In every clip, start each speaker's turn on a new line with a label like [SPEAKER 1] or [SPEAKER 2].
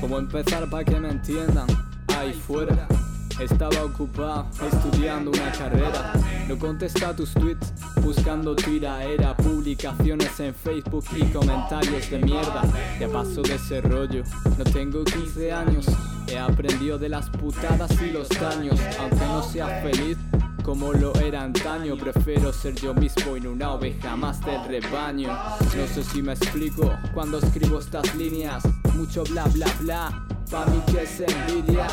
[SPEAKER 1] ¿Cómo empezar para que me entiendan? Ahí fuera. Estaba ocupado estudiando una carrera. No contesta tus tweets, buscando tiraera, publicaciones en Facebook y comentarios de mierda. Ya paso de ese rollo, no tengo 15 años. He aprendido de las putadas y los daños, aunque no sea feliz como lo era antaño. Prefiero ser yo mismo y no una oveja más del rebaño. No sé si me explico cuando escribo estas líneas. Mucho bla bla bla, pa' mí que es envidia.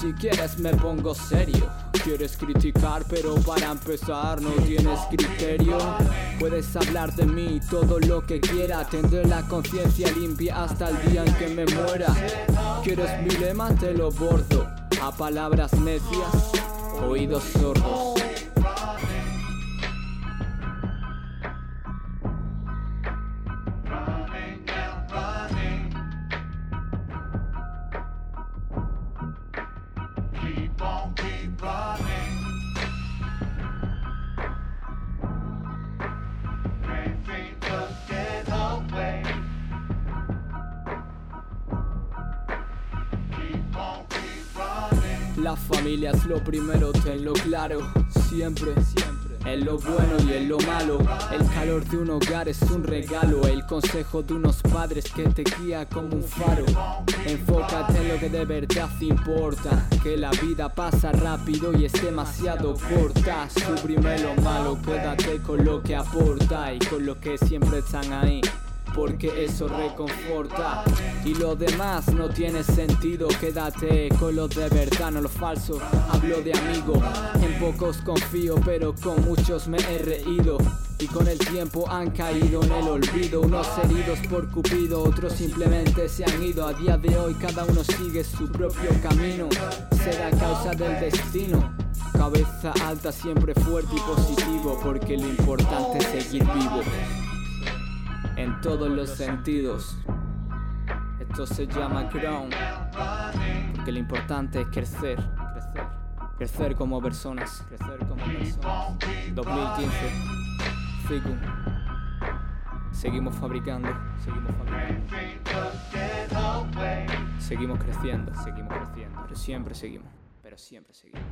[SPEAKER 1] Si quieres me pongo serio. Quieres criticar, pero para empezar no tienes criterio. Puedes hablar de mí todo lo que quiera. Tendré la conciencia limpia hasta el día en que me muera. ¿Quieres mi lema? Te lo bordo. A palabras necias, oídos sordos. La familia es lo primero, tenlo claro. Siempre, siempre. En lo bueno y en lo malo. El calor de un hogar es un regalo. El consejo de unos padres que te guía como un faro. Enfócate en lo que de verdad importa. Que la vida pasa rápido y es demasiado corta. Suprime lo malo, quédate con lo que aporta y con lo que siempre están ahí porque eso reconforta. Y lo demás no tiene sentido quédate con lo de verdad no lo falso. Hablo de amigo en pocos confío pero con muchos me he reído. Y con el tiempo han caído en el olvido unos heridos por cupido otros simplemente se han ido. A día de hoy cada uno sigue su propio camino será causa del destino. Cabeza alta siempre fuerte y positivo porque lo importante es seguir vivo en todos los sentidos. Esto se llama Crown, porque lo importante es crecer, crecer, crecer como personas, crecer como personas. 2015, Figu. Seguimos fabricando, seguimos fabricando, seguimos creciendo, seguimos creciendo, pero siempre seguimos, pero siempre seguimos.